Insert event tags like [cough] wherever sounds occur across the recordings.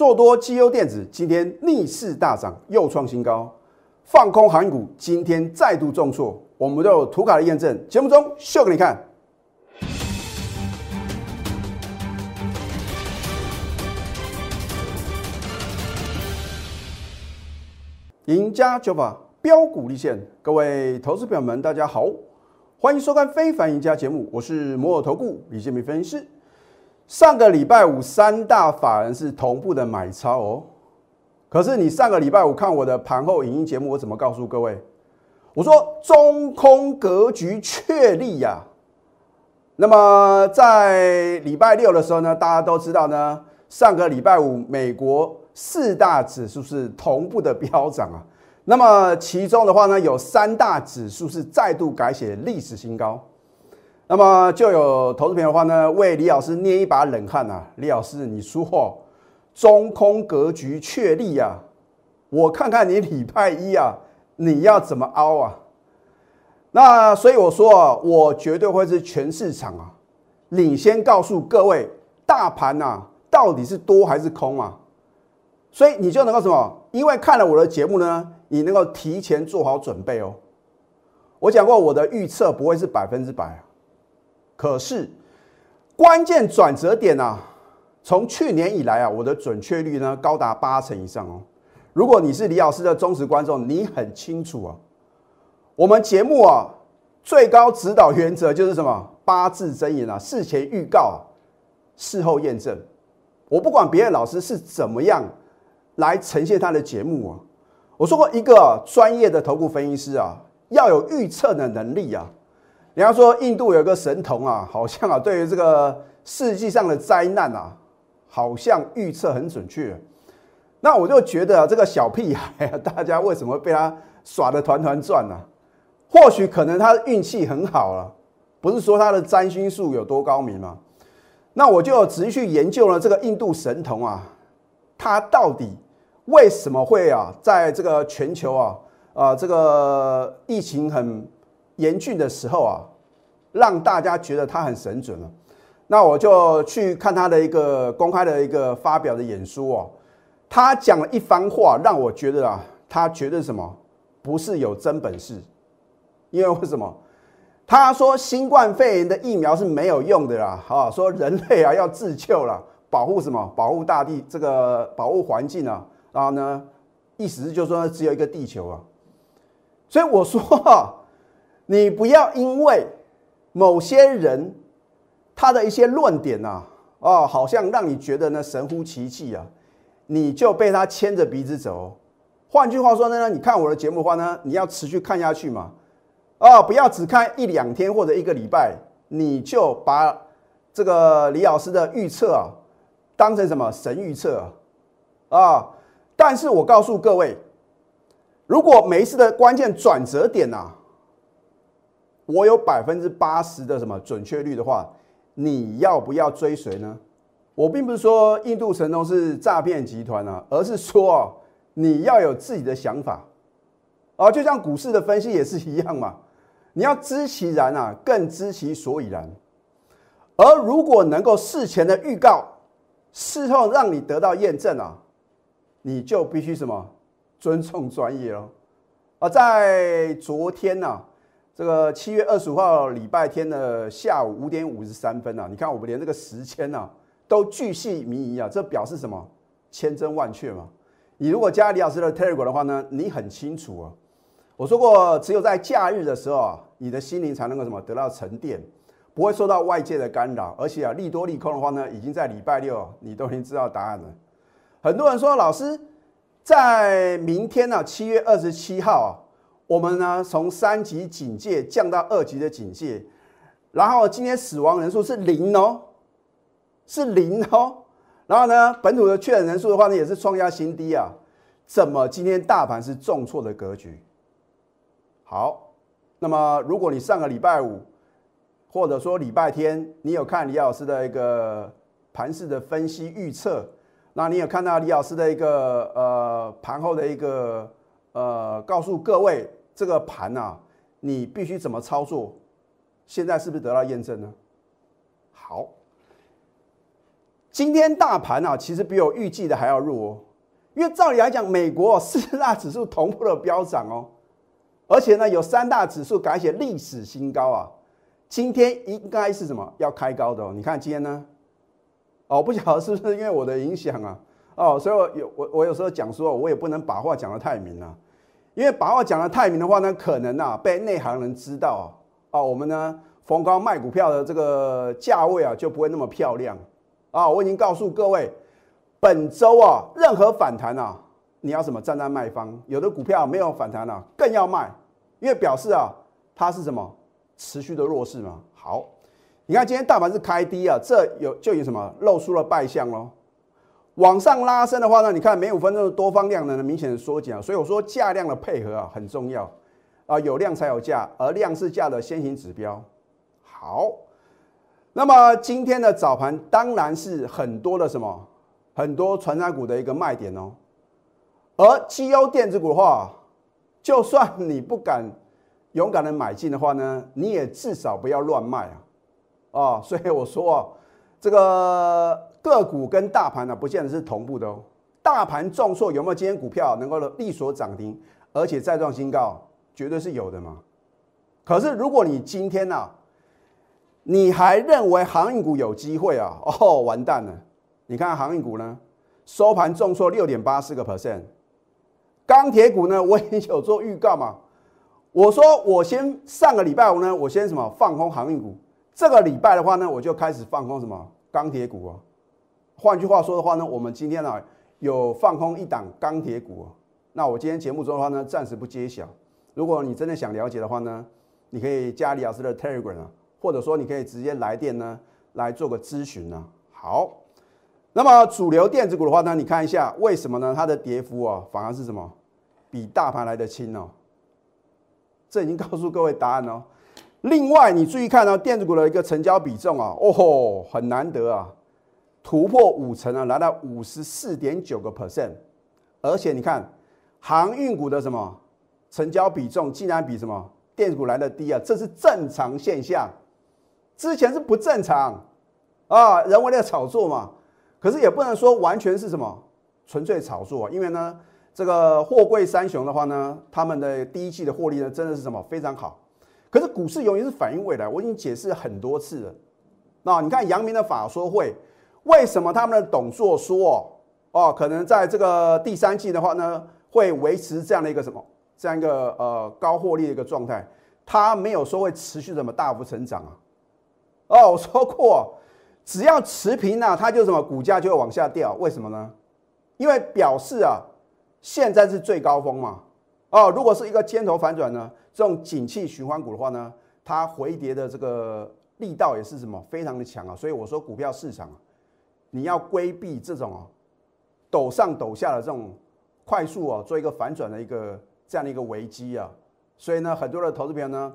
做多绩优电子今天逆势大涨，又创新高；放空韩股今天再度重挫，我们都有图卡的验证，节目中秀给你看。赢家九法标股立现，各位投资朋友们，大家好，欢迎收看《非凡赢家》节目，我是摩尔投顾李建明分析师。上个礼拜五三大法人是同步的买超哦，可是你上个礼拜五看我的盘后影音节目，我怎么告诉各位？我说中空格局确立呀。那么在礼拜六的时候呢，大家都知道呢，上个礼拜五美国四大指数是同步的飙涨啊。那么其中的话呢，有三大指数是再度改写历史新高。那么就有投资朋友的话呢，为李老师捏一把冷汗啊！李老师，你说中空格局确立啊，我看看你礼拜一啊，你要怎么凹啊？那所以我说啊，我绝对会是全市场啊领先告诉各位，大盘呐到底是多还是空啊？所以你就能够什么？因为看了我的节目呢，你能够提前做好准备哦。我讲过，我的预测不会是百分之百啊。可是，关键转折点啊，从去年以来啊，我的准确率呢高达八成以上哦。如果你是李老师的忠实观众，你很清楚啊，我们节目啊最高指导原则就是什么八字真言啊，事前预告，事后验证。我不管别的老师是怎么样来呈现他的节目啊，我说过一个专业的头部分析师啊，要有预测的能力啊。人家说印度有个神童啊，好像啊，对于这个世纪上的灾难啊，好像预测很准确。那我就觉得这个小屁孩啊，大家为什么被他耍的团团转呢？[laughs] 或许可能他的运气很好了，不是说他的占星术有多高明吗？那我就仔细去研究了这个印度神童啊，他到底为什么会啊，在这个全球啊，啊，这个疫情很。严峻的时候啊，让大家觉得他很神准了。那我就去看他的一个公开的一个发表的演说哦，他讲了一番话，让我觉得啊，他觉得什么不是有真本事。因为为什么？他说新冠肺炎的疫苗是没有用的啦，啊，说人类啊要自救了，保护什么？保护大地，这个保护环境啊。然后呢，意思是就说只有一个地球啊。所以我说。你不要因为某些人他的一些论点呐，哦，好像让你觉得呢神乎其技啊，你就被他牵着鼻子走。换句话说呢，你看我的节目的话呢，你要持续看下去嘛，啊，不要只看一两天或者一个礼拜，你就把这个李老师的预测啊当成什么神预测啊？啊但是我告诉各位，如果每一次的关键转折点呐。我有百分之八十的什么准确率的话，你要不要追随呢？我并不是说印度神童是诈骗集团啊，而是说，你要有自己的想法啊，就像股市的分析也是一样嘛，你要知其然啊，更知其所以然。而如果能够事前的预告，事后让你得到验证啊，你就必须什么尊重专业哦。而在昨天呢。这个七月二十五号礼拜天的下午五点五十三分啊，你看我们连这个时间啊都巨细靡遗啊，这表示什么？千真万确嘛。你如果加李老师的 Telegram 的话呢，你很清楚啊。我说过，只有在假日的时候啊，你的心灵才能够什么得到沉淀，不会受到外界的干扰。而且啊，利多利空的话呢，已经在礼拜六你都已经知道答案了。很多人说，老师在明天呢，七月二十七号啊。我们呢，从三级警戒降到二级的警戒，然后今天死亡人数是零哦，是零哦，然后呢，本土的确诊人数的话呢，也是创下新低啊。怎么今天大盘是重挫的格局？好，那么如果你上个礼拜五或者说礼拜天，你有看李老师的一个盘势的分析预测，那你有看到李老师的一个呃盘后的一个呃告诉各位。这个盘啊，你必须怎么操作？现在是不是得到验证呢？好，今天大盘啊，其实比我预计的还要弱哦。因为照理来讲，美国 [laughs] 四大指数同步的飙涨哦，而且呢，有三大指数改写历史新高啊。今天应该是什么要开高的哦？你看今天呢？哦，不晓得是不是因为我的影响啊？哦，所以我有我我有时候讲说，我也不能把话讲得太明啊，因为把话讲得太明的话呢，可能啊被内行人知道啊，啊，我们呢逢高卖股票的这个价位啊就不会那么漂亮啊。我已经告诉各位。本周啊，任何反弹啊，你要什么站在卖方？有的股票没有反弹啊，更要卖，因为表示啊，它是什么持续的弱势嘛。好，你看今天大盘是开低啊，这有就有什么露出了败相喽。往上拉升的话呢，你看每五分钟的多方量能明显的缩减，所以我说价量的配合啊很重要啊，有量才有价，而量是价的先行指标。好，那么今天的早盘当然是很多的什么？很多传染股的一个卖点哦，而绩优电子股的话，就算你不敢勇敢的买进的话呢，你也至少不要乱卖啊！啊，所以我说啊，这个个股跟大盘呢，不见得是同步的哦。大盘重挫有没有今天股票能够力所涨停，而且再创新高，绝对是有的嘛。可是如果你今天呢，你还认为航运股有机会啊？哦，完蛋了！你看航运股呢，收盘重挫六点八四个 percent。钢铁股呢，我已经有做预告嘛。我说我先上个礼拜五呢，我先什么放空航运股。这个礼拜的话呢，我就开始放空什么钢铁股啊。换句话说的话呢，我们今天呢有放空一档钢铁股。那我今天节目中的话呢，暂时不揭晓。如果你真的想了解的话呢，你可以加李老师的 Telegram 啊，或者说你可以直接来电呢来做个咨询呢。好。那么主流电子股的话呢，你看一下为什么呢？它的跌幅啊，反而是什么？比大盘来的轻哦。这已经告诉各位答案哦。另外，你注意看呢，电子股的一个成交比重啊，哦吼，很难得啊，突破五成啊，来到五十四点九个 percent。而且你看，航运股的什么成交比重竟然比什么电子股来的低啊？这是正常现象，之前是不正常啊，人为的炒作嘛。可是也不能说完全是什么纯粹炒作，因为呢，这个货柜三雄的话呢，他们的第一季的获利呢，真的是什么非常好。可是股市永远是反映未来，我已经解释很多次了。那你看阳明的法说会，为什么他们的董座说哦哦，可能在这个第三季的话呢，会维持这样的一个什么这样一个呃高获利的一个状态，他没有说会持续怎么大幅成长啊。哦，我说过。只要持平呢，它就什么股价就会往下掉，为什么呢？因为表示啊，现在是最高峰嘛。哦，如果是一个尖头反转呢，这种景气循环股的话呢，它回跌的这个力道也是什么非常的强啊。所以我说股票市场，你要规避这种啊抖上抖下的这种快速啊做一个反转的一个这样的一个危机啊。所以呢，很多的投资朋友呢。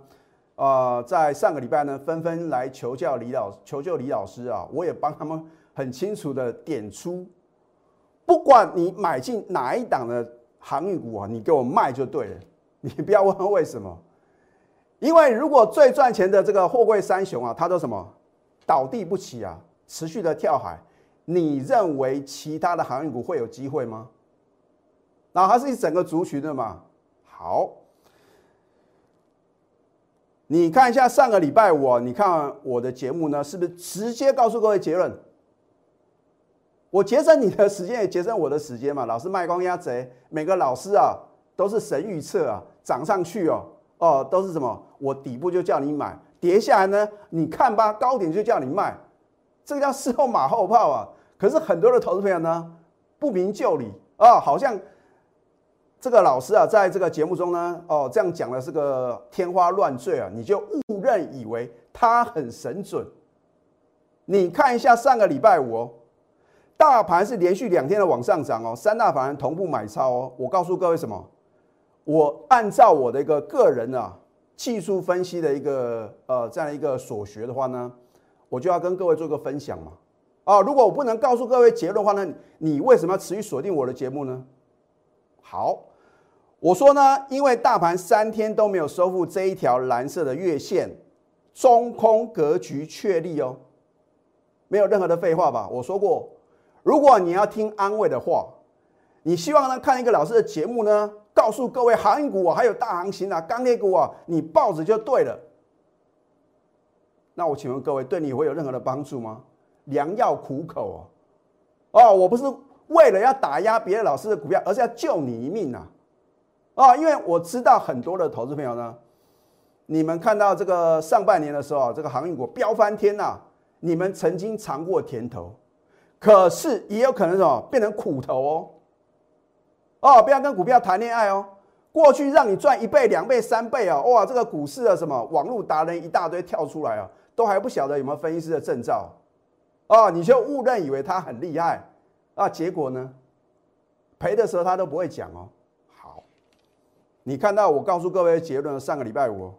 啊，在上个礼拜呢，纷纷来求教李老求救李老师啊，我也帮他们很清楚的点出，不管你买进哪一档的航运股啊，你给我卖就对了，你不要问为什么，因为如果最赚钱的这个货柜三雄啊，它都什么倒地不起啊，持续的跳海，你认为其他的航运股会有机会吗？那它是一整个族群的嘛，好。你看一下上个礼拜我，你看我的节目呢，是不是直接告诉各位结论？我节省你的时间，也节省我的时间嘛。老师卖光鸭贼，每个老师啊都是神预测啊，涨上去哦哦都是什么？我底部就叫你买，跌下来呢，你看吧，高点就叫你卖，这个叫事后马后炮啊。可是很多的投资朋友呢，不明就里啊，好像。这个老师啊，在这个节目中呢，哦，这样讲的是个天花乱坠啊，你就误认以为他很神准。你看一下上个礼拜五哦，大盘是连续两天的往上涨哦，三大法人同步买超哦。我告诉各位什么？我按照我的一个个人啊技术分析的一个呃这样一个所学的话呢，我就要跟各位做个分享嘛。啊，如果我不能告诉各位结论的话呢，你为什么要持续锁定我的节目呢？好。我说呢，因为大盘三天都没有收复这一条蓝色的月线，中空格局确立哦。没有任何的废话吧？我说过，如果你要听安慰的话，你希望呢看一个老师的节目呢，告诉各位航运股啊，还有大行情啊，钢铁股啊，你抱着就对了。那我请问各位，对你会有任何的帮助吗？良药苦口哦，哦，我不是为了要打压别的老师的股票，而是要救你一命呐！啊，因为我知道很多的投资朋友呢，你们看到这个上半年的时候，这个航运股飙翻天呐，你们曾经尝过甜头，可是也有可能什么变成苦头哦。哦，不要跟股票谈恋爱哦。过去让你赚一倍、两倍、三倍啊，哇，这个股市的什么网络达人一大堆跳出来啊，都还不晓得有没有分析师的证照。哦，你就误认以为他很厉害啊，结果呢，赔的时候他都不会讲哦。好，你看到我告诉各位的结论，上个礼拜五，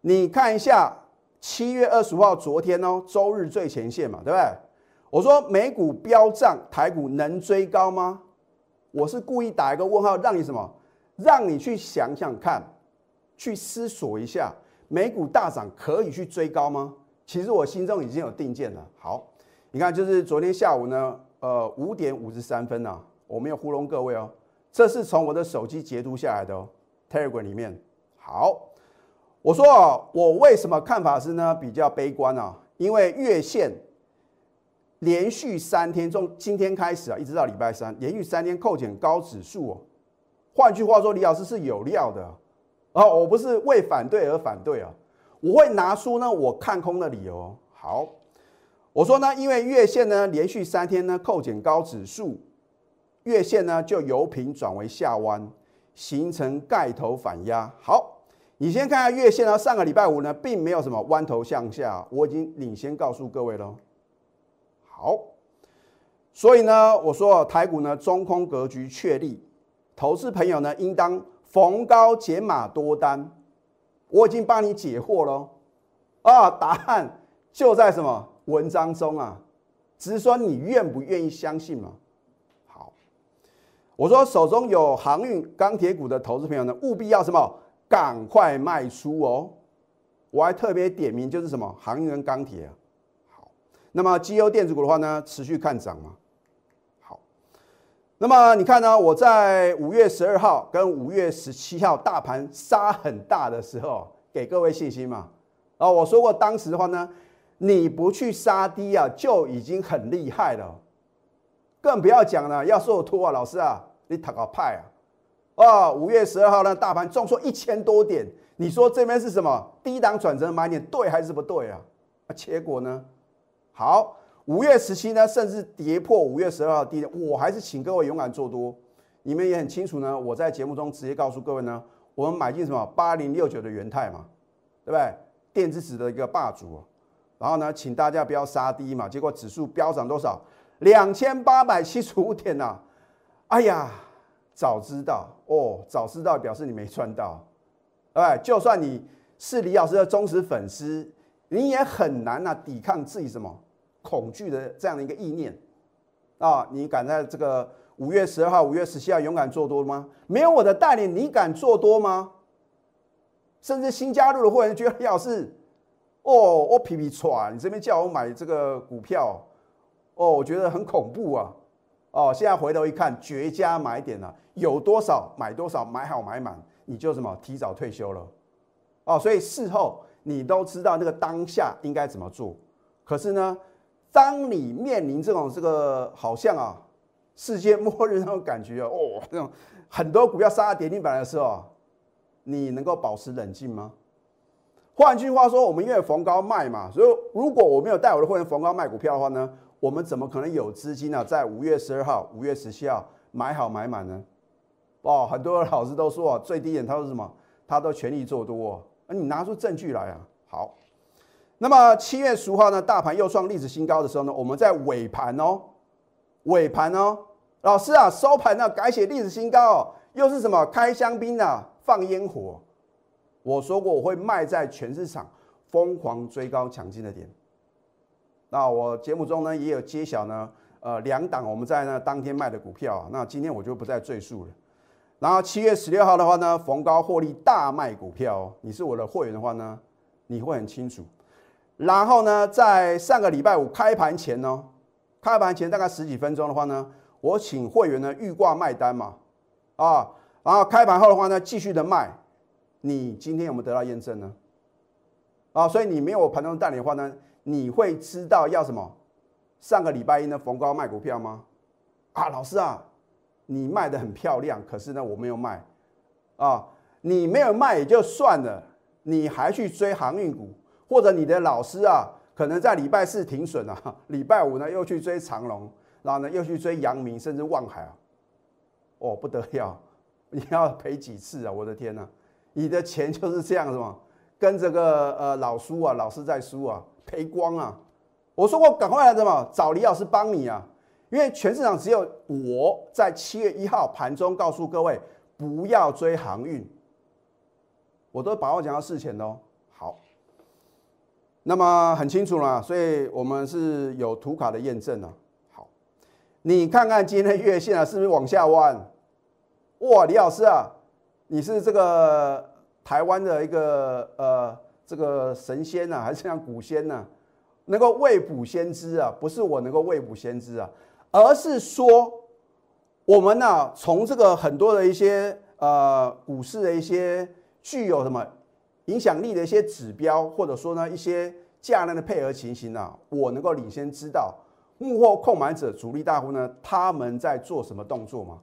你看一下七月二十五号，昨天哦，周日最前线嘛，对不对？我说美股飙涨，台股能追高吗？我是故意打一个问号，让你什么？让你去想想看，去思索一下，美股大涨可以去追高吗？其实我心中已经有定见了。好，你看，就是昨天下午呢，呃，五点五十三分呢，我没有糊弄各位哦，这是从我的手机截图下来的哦，Telegram 里面。好，我说啊，我为什么看法是呢比较悲观啊？因为月线连续三天，从今天开始啊，一直到礼拜三，连续三天扣减高指数哦。换句话说，李老师是有料的啊，我不是为反对而反对啊。我会拿出呢我看空的理由。好，我说呢，因为月线呢连续三天呢扣减高指数，月线呢就由平转为下弯，形成盖头反压。好，你先看下月线呢，上个礼拜五呢并没有什么弯头向下，我已经领先告诉各位了。好，所以呢，我说台股呢中空格局确立，投资朋友呢应当逢高减码多单。我已经帮你解惑了，啊，答案就在什么文章中啊？只是说你愿不愿意相信嘛？好，我说手中有航运、钢铁股的投资朋友呢，务必要什么？赶快卖出哦！我还特别点名，就是什么航运跟钢铁啊。好，那么绩优电子股的话呢，持续看涨嘛。那么你看呢？我在五月十二号跟五月十七号大盘杀很大的时候，给各位信心嘛。啊，我说过当时的话呢，你不去杀低啊，就已经很厉害了。更不要讲了，要说我托啊，老师啊，你讨个派啊！啊，五月十二号呢，大盘重挫一千多点，你说这边是什么低档转折买点，对还是不对啊？啊，结果呢？好，五月十七呢，甚至跌破五月十二号低点，我还是请各位勇敢做多。你们也很清楚呢，我在节目中直接告诉各位呢，我们买进什么八零六九的元泰嘛，对不对？电子纸的一个霸主。然后呢，请大家不要杀低嘛，结果指数飙涨多少？两千八百七十五点呐！哎呀！早知道哦，早知道表示你没赚到，对就算你是李老师的忠实粉丝，你也很难啊抵抗自己什么恐惧的这样的一个意念啊！你敢在这个五月十二号、五月十七号勇敢做多吗？没有我的带领，你敢做多吗？甚至新加入的会员觉得李老师，哦，我皮皮喘，你这边叫我买这个股票，哦，我觉得很恐怖啊！哦，现在回头一看，绝佳买点了，有多少买多少，买好买满，你就什么提早退休了。哦，所以事后你都知道那个当下应该怎么做。可是呢，当你面临这种这个好像啊世界末日那种感觉哦，那种很多股票杀到跌停板的时候，你能够保持冷静吗？换句话说，我们因为逢高卖嘛，所以如果我没有带我的会员逢高卖股票的话呢？我们怎么可能有资金呢？在五月十二号、五月十七号买好买满呢？哦，很多老师都说啊最低点他说什么？他都全力做多。那你拿出证据来啊！好，那么七月十五号呢？大盘又创历史新高的时候呢？我们在尾盘哦，尾盘哦，老师啊，收盘呢改写历史新高哦，又是什么？开香槟啊，放烟火。我说过我会卖在全市场疯狂追高抢进的点。那我节目中呢也有揭晓呢，呃，两档我们在那当天卖的股票啊，那今天我就不再赘述了。然后七月十六号的话呢，逢高获利大卖股票，你是我的会员的话呢，你会很清楚。然后呢，在上个礼拜五开盘前呢，开盘前大概十几分钟的话呢，我请会员呢预挂卖单嘛，啊，然后开盘后的话呢，继续的卖。你今天有没有得到验证呢？啊，所以你没有盘中带领的话呢，你会知道要什么？上个礼拜一呢逢高卖股票吗？啊，老师啊，你卖的很漂亮，可是呢我没有卖，啊，你没有卖也就算了，你还去追航运股。或者你的老师啊，可能在礼拜四停损啊，[laughs] 礼拜五呢又去追长隆，然后呢又去追阳明，甚至望海啊，哦不得了，[laughs] 你要赔几次啊？我的天呐，你的钱就是这样是吗？跟这个呃老叔啊，老师在输啊，赔光啊！我说过赶快来什么找李老师帮你啊，因为全市场只有我在七月一号盘中告诉各位不要追航运，我都把握讲到事前的哦。那么很清楚了，所以我们是有图卡的验证了。好，你看看今天的月线啊，是不是往下弯？哇，李老师啊，你是这个台湾的一个呃这个神仙呐，还是像古仙呐？能够未卜先知啊？不是我能够未卜先知啊，而是说我们呢，从这个很多的一些呃股市的一些具有什么？影响力的一些指标，或者说呢一些价量的配合情形啊，我能够领先知道幕后控买者、主力大户呢他们在做什么动作吗？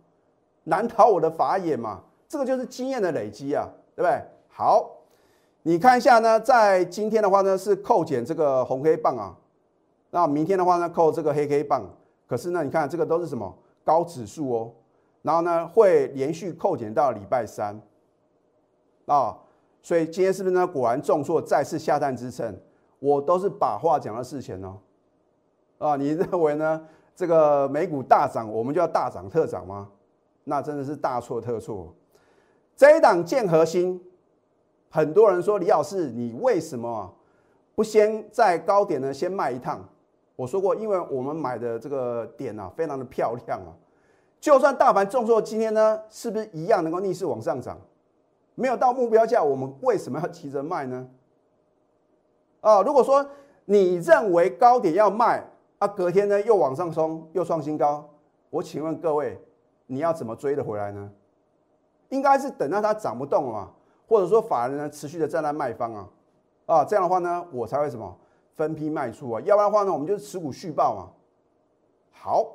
难逃我的法眼嘛？这个就是经验的累积啊，对不对？好，你看一下呢，在今天的话呢是扣减这个红黑棒啊，那明天的话呢扣这个黑黑棒，可是呢你看这个都是什么高指数哦，然后呢会连续扣减到礼拜三啊。所以今天是不是呢？果然重挫，再次下探支撑，我都是把话讲到事前哦。啊，你认为呢？这个美股大涨，我们就要大涨特涨吗？那真的是大错特错。这一档建核心，很多人说李老师，你为什么不先在高点呢先卖一趟？我说过，因为我们买的这个点啊，非常的漂亮啊。就算大盘重挫，今天呢，是不是一样能够逆势往上涨？没有到目标价，我们为什么要急着卖呢？啊，如果说你认为高点要卖啊，隔天呢又往上冲，又创新高，我请问各位，你要怎么追得回来呢？应该是等到它涨不动了，或者说法人呢持续的站在卖方啊，啊，这样的话呢，我才会什么分批卖出啊，要不然的话呢，我们就是持股续报嘛。好，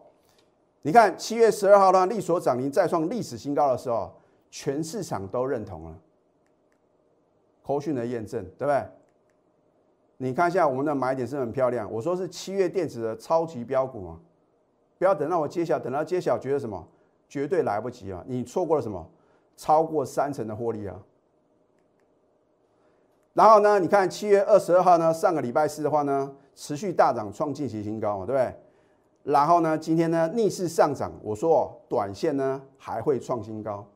你看七月十二号呢，利所涨停再创历史新高的时候。全市场都认同了，口讯的验证，对不对？你看一下我们的买点是很漂亮，我说是七月电子的超级标股啊，不要等到我揭晓，等到揭晓觉得什么，绝对来不及啊！你错过了什么？超过三成的获利啊！然后呢，你看七月二十二号呢，上个礼拜四的话呢，持续大涨创近期新高嘛，对不对？然后呢，今天呢逆势上涨，我说短线呢还会创新高。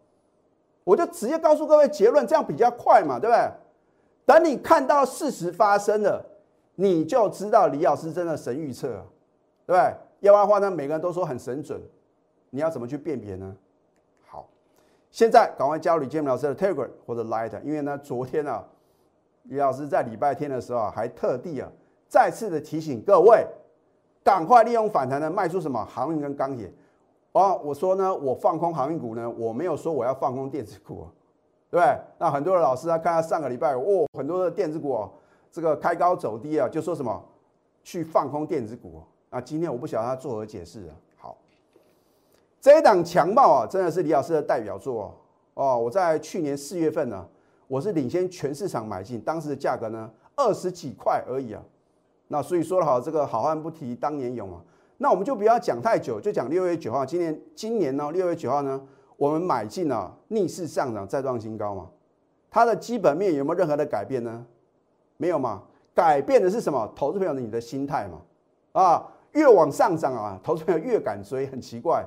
我就直接告诉各位结论，这样比较快嘛，对不对？等你看到事实发生了，你就知道李老师真的神预测，对不对？要不然的话呢，每个人都说很神准，你要怎么去辨别呢？好，现在赶快加入李建明老师的 Telegram 或者 Light，因为呢，昨天啊，李老师在礼拜天的时候啊，还特地啊，再次的提醒各位，赶快利用反弹呢，卖出什么航运跟钢铁。哦，我说呢，我放空航运股呢，我没有说我要放空电子股，对不对？那很多的老师啊，看他上个礼拜，哦，很多的电子股哦，这个开高走低啊，就说什么去放空电子股啊。今天我不晓得他作何解释啊。好，这一档强暴啊，真的是李老师的代表作哦。我在去年四月份呢，我是领先全市场买进，当时的价格呢二十几块而已啊。那所以说的好，这个好汉不提当年勇啊。那我们就不要讲太久，就讲六月九号，今年今年呢，六月九号呢，我们买进了逆势上涨再创新高嘛，它的基本面有没有任何的改变呢？没有嘛，改变的是什么？投资朋友的你的心态嘛，啊，越往上涨啊，投资朋友越敢追，很奇怪。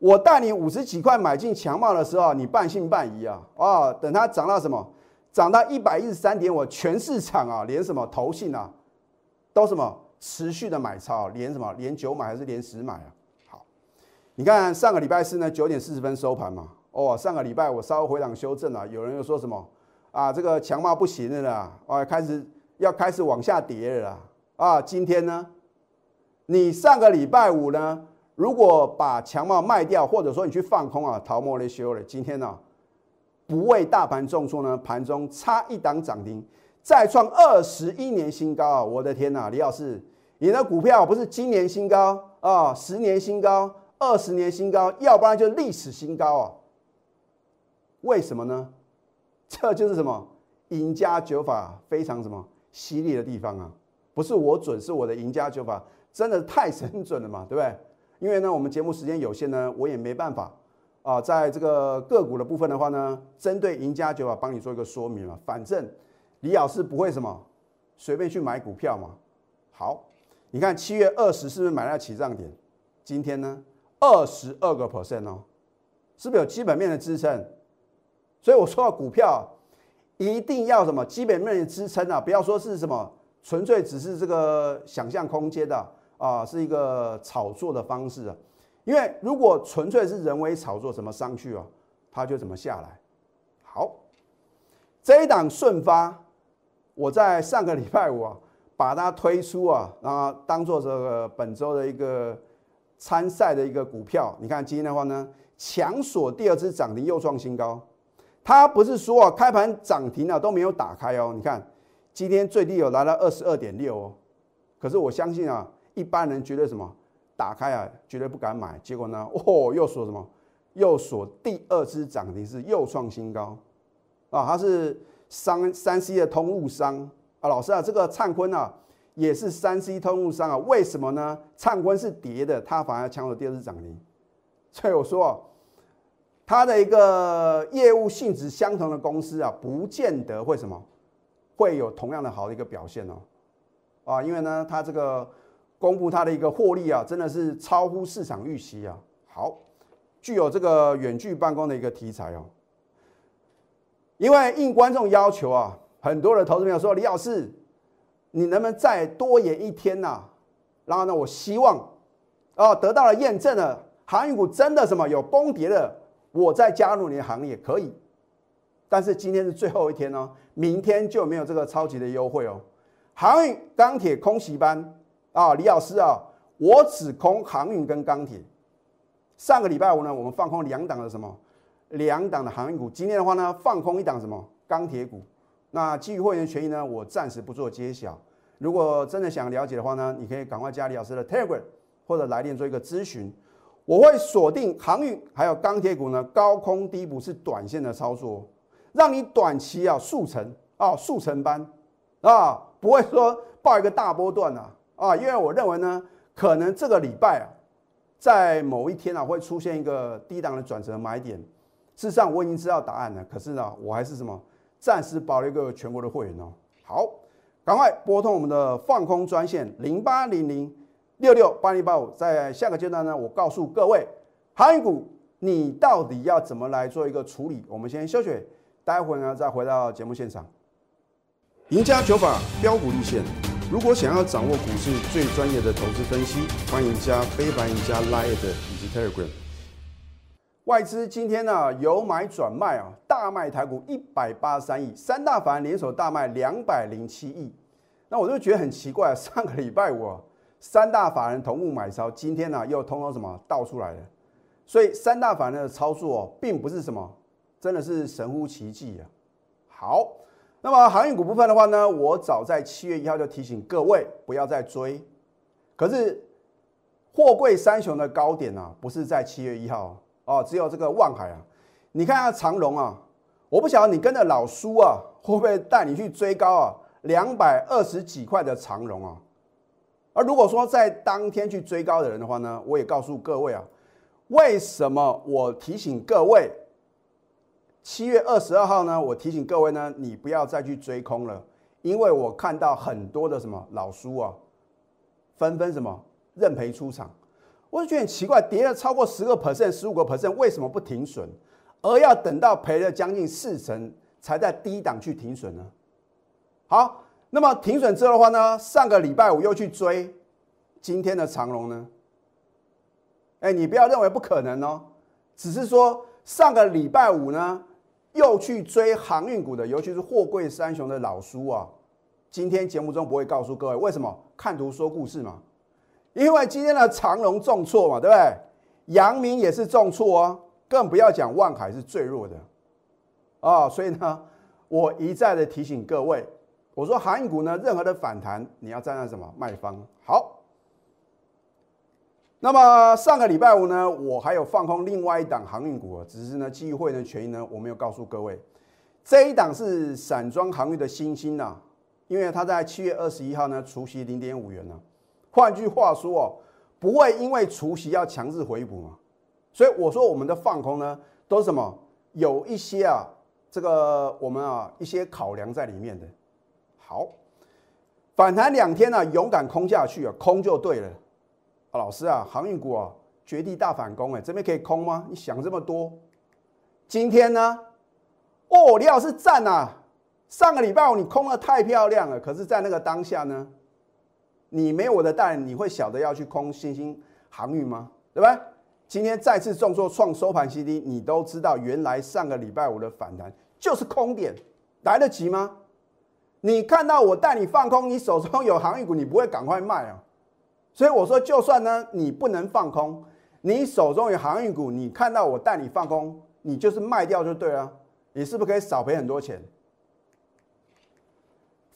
我带你五十几块买进强茂的时候，你半信半疑啊，啊，等它涨到什么？涨到一百一十三点，我全市场啊，连什么投信啊，都什么？持续的买超，连什么？连九买还是连十买啊？好，你看上个礼拜四呢，九点四十分收盘嘛。哦，上个礼拜我稍微回档修正了，有人又说什么啊？这个强茂不行了啦，啊，开始要开始往下跌了啦。啊，今天呢，你上个礼拜五呢，如果把强茂卖掉，或者说你去放空啊，逃莫雷修了，今天呢，不为大盘重挫呢，盘中差一档涨停，再创二十一年新高啊！我的天呐，李老师，你的股票不是今年新高啊，十年新高，二十年新高，要不然就历史新高啊！为什么呢？[laughs] 这就是什么赢家九法非常什么犀利的地方啊！不是我准，是我的赢家九法真的太神准了嘛，对不对？因为呢，我们节目时间有限呢，我也没办法啊，在这个个股的部分的话呢，针对赢家九法帮你做一个说明嘛。反正李老师不会什么随便去买股票嘛。好，你看七月二十是不是买在起涨点？今天呢，二十二个 percent 哦，是不是有基本面的支撑？所以我说股票一定要什么基本面的支撑啊，不要说是什么纯粹只是这个想象空间的啊，是一个炒作的方式啊。因为如果纯粹是人为炒作，怎么上去啊，它就怎么下来。好，这一档顺发，我在上个礼拜五啊，把它推出啊，然后当做这个本周的一个参赛的一个股票。你看今天的话呢，强锁第二支涨停，又创新高。它不是说啊，开盘涨停了都没有打开哦。你看，今天最低有来到二十二点六哦。可是我相信啊，一般人觉得什么打开啊，绝对不敢买。结果呢，哦，又锁什么？又锁第二支涨停是又创新高啊！它是三三 C 的通路商啊。老师啊，这个灿坤啊，也是三 C 通路商啊。为什么呢？灿坤是跌的，它反而抢走第二支涨停。所以我说啊。它的一个业务性质相同的公司啊，不见得会什么会有同样的好的一个表现哦，啊，因为呢，它这个公布它的一个获利啊，真的是超乎市场预期啊。好，具有这个远距办公的一个题材哦，因为应观众要求啊，很多的投资朋友说李老师，你能不能再多演一天呐？然后呢，我希望啊，得到了验证了，航运股真的什么有崩跌的。我再加入你的行业可以，但是今天是最后一天哦，明天就没有这个超级的优惠哦。航运、钢铁、空袭班啊，李老师啊，我只空航运跟钢铁。上个礼拜五呢，我们放空两档的什么？两档的航运股。今天的话呢，放空一档什么？钢铁股。那基于会员权益呢，我暂时不做揭晓。如果真的想了解的话呢，你可以赶快加李老师的 Telegram 或者来电做一个咨询。我会锁定航运还有钢铁股呢，高空低补是短线的操作，让你短期啊速成啊速成班啊，不会说报一个大波段啊啊，因为我认为呢，可能这个礼拜啊，在某一天啊会出现一个低档的转折买点。事实上我已经知道答案了，可是呢，我还是什么暂时保留一个全国的会员哦。好，赶快拨通我们的放空专线零八零零。六六八零八五，在下个阶段呢，我告诉各位，航运股你到底要怎么来做一个处理？我们先休息，待会呢再回到节目现场。赢家九法标股立线，如果想要掌握股市最专业的投资分析，欢迎加非凡、赢家 Line 以及 Telegram。外资今天呢由买转卖啊，大卖台股一百八十三亿，三大法人联手大卖两百零七亿。那我就觉得很奇怪，上个礼拜五。三大法人同步买超，今天呢又通通什么倒出来了，所以三大法人的操作并不是什么，真的是神乎其技啊。好，那么航运股部分的话呢，我早在七月一号就提醒各位不要再追，可是货柜三雄的高点啊，不是在七月一号哦，只有这个望海啊。你看下长荣啊，我不晓得你跟着老叔啊，会不会带你去追高啊？两百二十几块的长荣啊。而如果说在当天去追高的人的话呢，我也告诉各位啊，为什么我提醒各位，七月二十二号呢？我提醒各位呢，你不要再去追空了，因为我看到很多的什么老叔啊，纷纷什么认赔出场，我就觉得很奇怪，跌了超过十个 percent、十五个 percent，为什么不停损，而要等到赔了将近四成才在低档去停损呢？好。那么停损之后的话呢，上个礼拜五又去追今天的长龙呢？哎，你不要认为不可能哦，只是说上个礼拜五呢又去追航运股的，尤其是货柜三雄的老叔啊，今天节目中不会告诉各位为什么看图说故事嘛？因为今天的长龙重挫嘛，对不对？阳明也是重挫啊，更不要讲万海是最弱的啊。所以呢，我一再的提醒各位，我说航运股呢，任何的反弹你要站在什么卖方？好。那么上个礼拜五呢，我还有放空另外一档航运股，只是呢，机会员权益呢，我没有告诉各位，这一档是散装航运的新兴呐，因为它在七月二十一号呢，除息零点五元呢。换句话说哦，不会因为除夕要强制回补嘛，所以我说我们的放空呢，都是什么？有一些啊，这个我们啊一些考量在里面的。好，反弹两天呢，勇敢空下去啊，空就对了。老师啊，航运股啊，绝地大反攻哎，这边可以空吗？你想这么多？今天呢？哦，李老师赞啊！上个礼拜五你空的太漂亮了，可是，在那个当下呢，你没有我的带，你会晓得要去空新兴航运吗？对不对？今天再次重挫创收盘 C D，你都知道，原来上个礼拜五的反弹就是空点，来得及吗？你看到我带你放空，你手中有航运股，你不会赶快卖啊？所以我说，就算呢，你不能放空，你手中有航运股，你看到我带你放空，你就是卖掉就对了，你是不是可以少赔很多钱？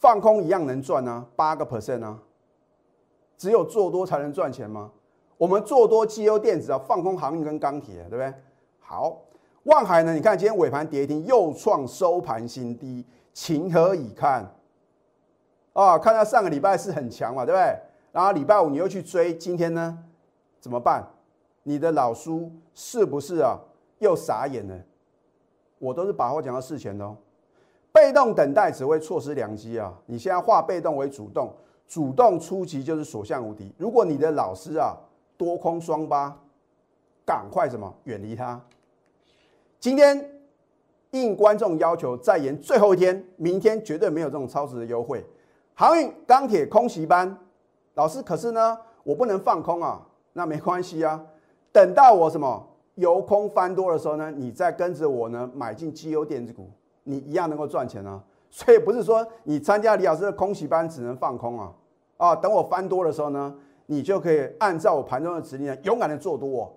放空一样能赚呢，八个 percent 啊？只有做多才能赚钱吗？我们做多绩优电子啊，放空航运跟钢铁，对不对？好，望海呢？你看今天尾盘跌停，又创收盘新低，情何以堪？啊，看到上个礼拜是很强嘛，对不对？然后礼拜五你又去追，今天呢怎么办？你的老叔是不是啊又傻眼了？我都是把话讲到事前的哦，被动等待只会错失良机啊！你现在化被动为主动，主动出击就是所向无敌。如果你的老师啊多空双八，赶快什么远离他。今天应观众要求再延最后一天，明天绝对没有这种超值的优惠。航运、钢铁、空袭班。老师，可是呢，我不能放空啊。那没关系啊，等到我什么由空翻多的时候呢，你再跟着我呢买进绩优电子股，你一样能够赚钱啊。所以不是说你参加李老师的空袭班只能放空啊啊，等我翻多的时候呢，你就可以按照我盘中的指令勇敢的做多。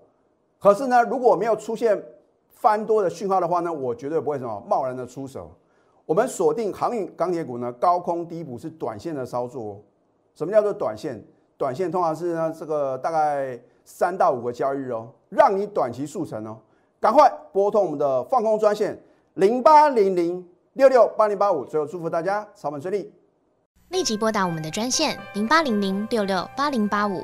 可是呢，如果没有出现翻多的讯号的话呢，我绝对不会什么贸然的出手。我们锁定航运、钢铁股呢，高空低补是短线的操作。什么叫做短线？短线通常是呢，这个大概三到五个交易日哦，让你短期速成哦。赶快拨通我们的放空专线零八零零六六八零八五。最后祝福大家操盘顺利，立即拨打我们的专线零八零零六六八零八五